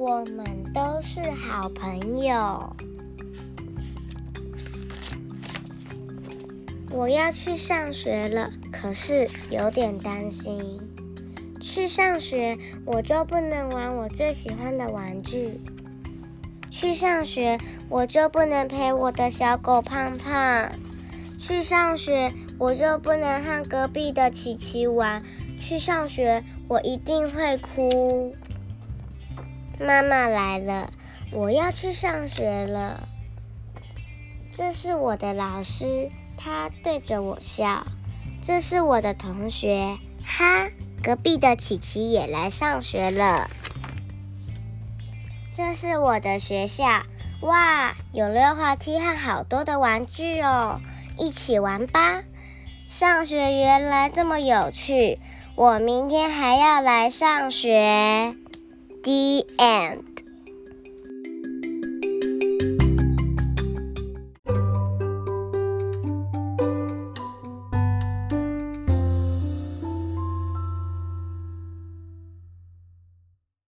我们都是好朋友。我要去上学了，可是有点担心。去上学我就不能玩我最喜欢的玩具。去上学我就不能陪我的小狗胖胖。去上学我就不能和隔壁的琪琪玩。去上学我一定会哭。妈妈来了，我要去上学了。这是我的老师，他对着我笑。这是我的同学，哈，隔壁的琪琪也来上学了。这是我的学校，哇，有溜滑梯和好多的玩具哦，一起玩吧。上学原来这么有趣，我明天还要来上学。The end.